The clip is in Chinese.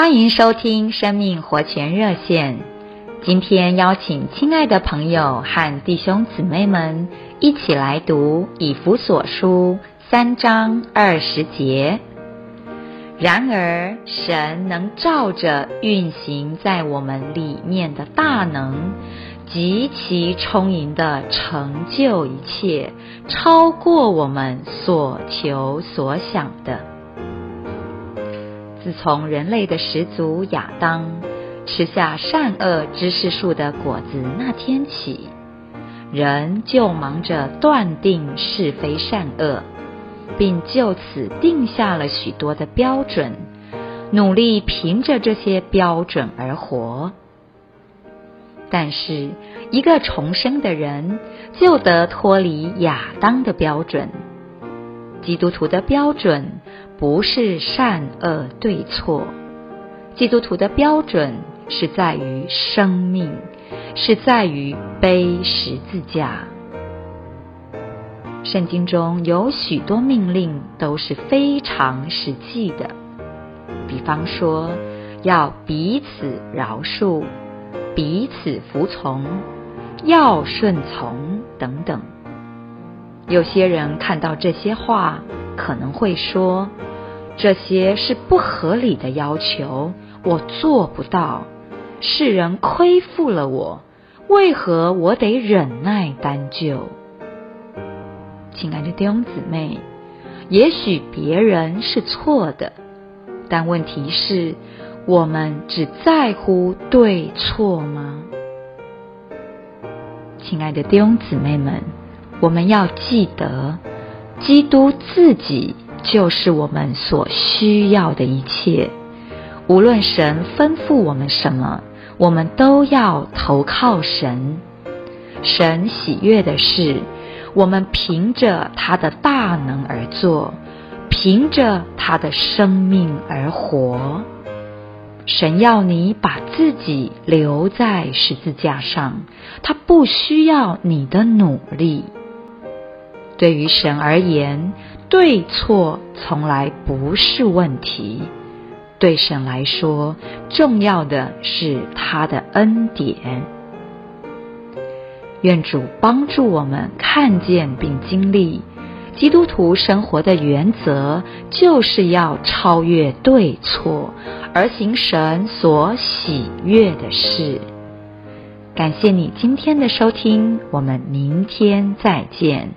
欢迎收听生命活泉热线。今天邀请亲爱的朋友和弟兄姊妹们一起来读以弗所书三章二十节。然而，神能照着运行在我们里面的大能，极其充盈地成就一切，超过我们所求所想的。自从人类的始祖亚当吃下善恶知识树的果子那天起，人就忙着断定是非善恶，并就此定下了许多的标准，努力凭着这些标准而活。但是，一个重生的人就得脱离亚当的标准，基督徒的标准。不是善恶对错，基督徒的标准是在于生命，是在于背十字架。圣经中有许多命令都是非常实际的，比方说要彼此饶恕、彼此服从、要顺从等等。有些人看到这些话，可能会说，这些是不合理的要求，我做不到。世人亏负了我，为何我得忍耐担救？亲爱的弟兄姊妹，也许别人是错的，但问题是，我们只在乎对错吗？亲爱的弟兄姊妹们，我们要记得，基督自己。就是我们所需要的一切，无论神吩咐我们什么，我们都要投靠神。神喜悦的是，我们凭着他的大能而做，凭着他的生命而活。神要你把自己留在十字架上，他不需要你的努力。对于神而言，对错从来不是问题，对神来说，重要的是他的恩典。愿主帮助我们看见并经历，基督徒生活的原则就是要超越对错，而行神所喜悦的事。感谢你今天的收听，我们明天再见。